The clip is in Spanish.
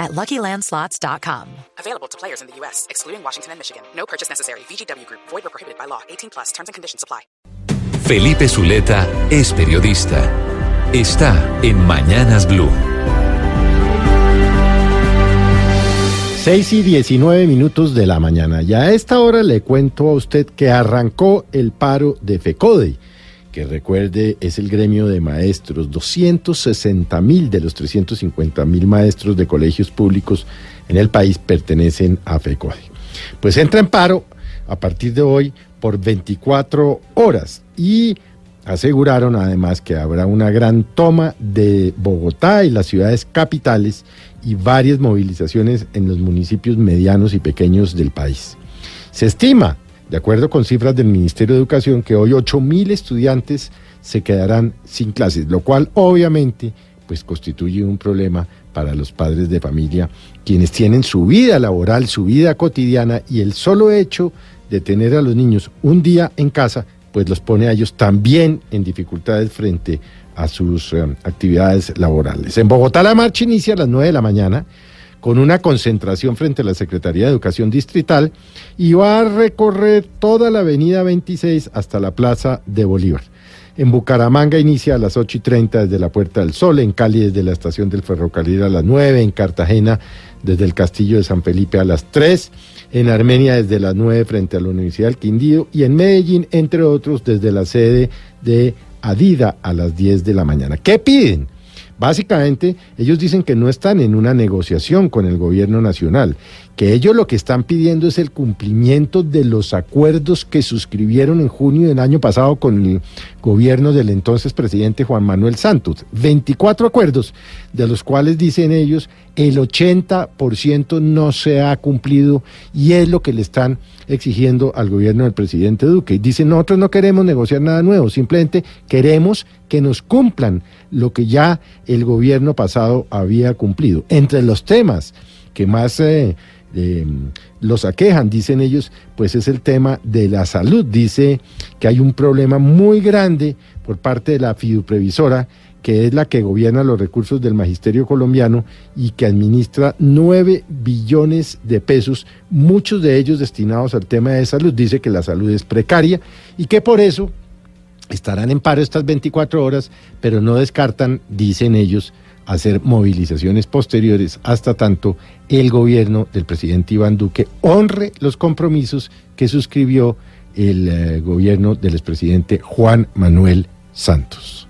at LuckyLandSlots.com. Available to players in the U.S., excluding Washington and Michigan. No purchase necessary. VGW Group. Void or prohibited by law. 18 plus. Terms and conditions apply. Felipe Zuleta es periodista. Está en Mañanas Blue. 6 y 19 minutos de la mañana. Ya a esta hora le cuento a usted que arrancó el paro de FECODE, que recuerde es el gremio de maestros. 260 mil de los 350 mil maestros de colegios públicos en el país pertenecen a FECODE. Pues entra en paro a partir de hoy por 24 horas y aseguraron además que habrá una gran toma de Bogotá y las ciudades capitales y varias movilizaciones en los municipios medianos y pequeños del país. Se estima, de acuerdo con cifras del Ministerio de Educación, que hoy 8.000 estudiantes se quedarán sin clases, lo cual obviamente pues constituye un problema para los padres de familia, quienes tienen su vida laboral, su vida cotidiana y el solo hecho de tener a los niños un día en casa, pues los pone a ellos también en dificultades frente a sus eh, actividades laborales. En Bogotá la marcha inicia a las 9 de la mañana con una concentración frente a la Secretaría de Educación Distrital y va a recorrer toda la avenida 26 hasta la Plaza de Bolívar. En Bucaramanga inicia a las 8 y 30 desde la Puerta del Sol, en Cali desde la estación del ferrocarril a las 9, en Cartagena desde el Castillo de San Felipe a las 3, en Armenia desde las 9 frente a la Universidad del Quindío y en Medellín, entre otros, desde la sede de Adida a las 10 de la mañana. ¿Qué piden? Básicamente, ellos dicen que no están en una negociación con el gobierno nacional, que ellos lo que están pidiendo es el cumplimiento de los acuerdos que suscribieron en junio del año pasado con el gobierno del entonces presidente Juan Manuel Santos. 24 acuerdos, de los cuales dicen ellos el 80% no se ha cumplido y es lo que le están exigiendo al gobierno del presidente Duque. Dicen, nosotros no queremos negociar nada nuevo, simplemente queremos que nos cumplan lo que ya el gobierno pasado había cumplido. Entre los temas que más eh, eh, los aquejan, dicen ellos, pues es el tema de la salud. Dice que hay un problema muy grande por parte de la fiduprevisora, que es la que gobierna los recursos del magisterio colombiano y que administra nueve billones de pesos, muchos de ellos destinados al tema de salud. Dice que la salud es precaria y que por eso estarán en paro estas 24 horas, pero no descartan, dicen ellos, hacer movilizaciones posteriores hasta tanto el gobierno del presidente Iván Duque honre los compromisos que suscribió el eh, gobierno del expresidente Juan Manuel Santos.